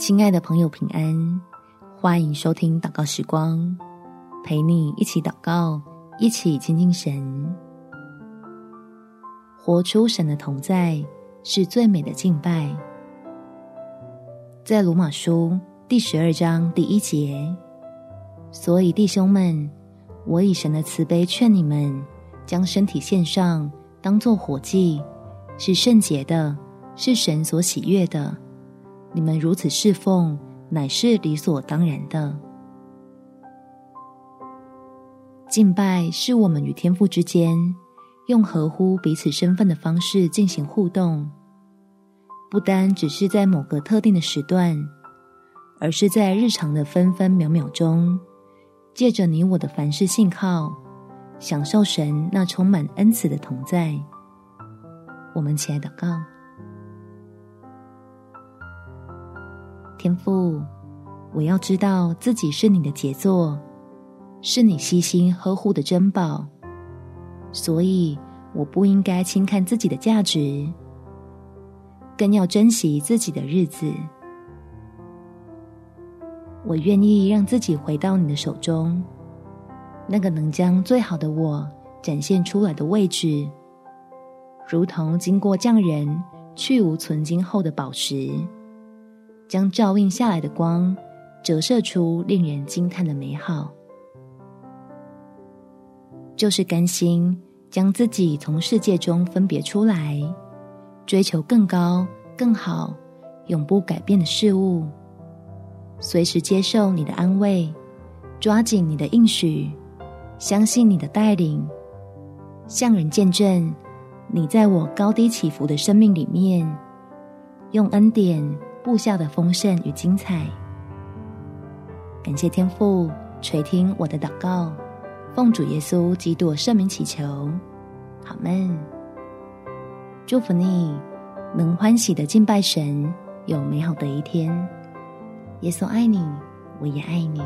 亲爱的朋友，平安！欢迎收听祷告时光，陪你一起祷告，一起亲近神，活出神的同在，是最美的敬拜。在罗马书第十二章第一节，所以弟兄们，我以神的慈悲劝你们，将身体献上，当作活祭，是圣洁的，是神所喜悦的。你们如此侍奉，乃是理所当然的。敬拜是我们与天父之间用合乎彼此身份的方式进行互动，不单只是在某个特定的时段，而是在日常的分分秒秒中，借着你我的凡事信靠，享受神那充满恩慈的同在。我们起来祷告。天父，我要知道自己是你的杰作，是你悉心呵护的珍宝，所以我不应该轻看自己的价值，更要珍惜自己的日子。我愿意让自己回到你的手中，那个能将最好的我展现出来的位置，如同经过匠人去无存菁后的宝石。将照映下来的光折射出令人惊叹的美好，就是甘心将自己从世界中分别出来，追求更高、更好、永不改变的事物，随时接受你的安慰，抓紧你的应许，相信你的带领，向人见证你在我高低起伏的生命里面，用恩典。布下的丰盛与精彩，感谢天父垂听我的祷告，奉主耶稣基督圣名祈求，好门。祝福你能欢喜的敬拜神，有美好的一天。耶稣爱你，我也爱你。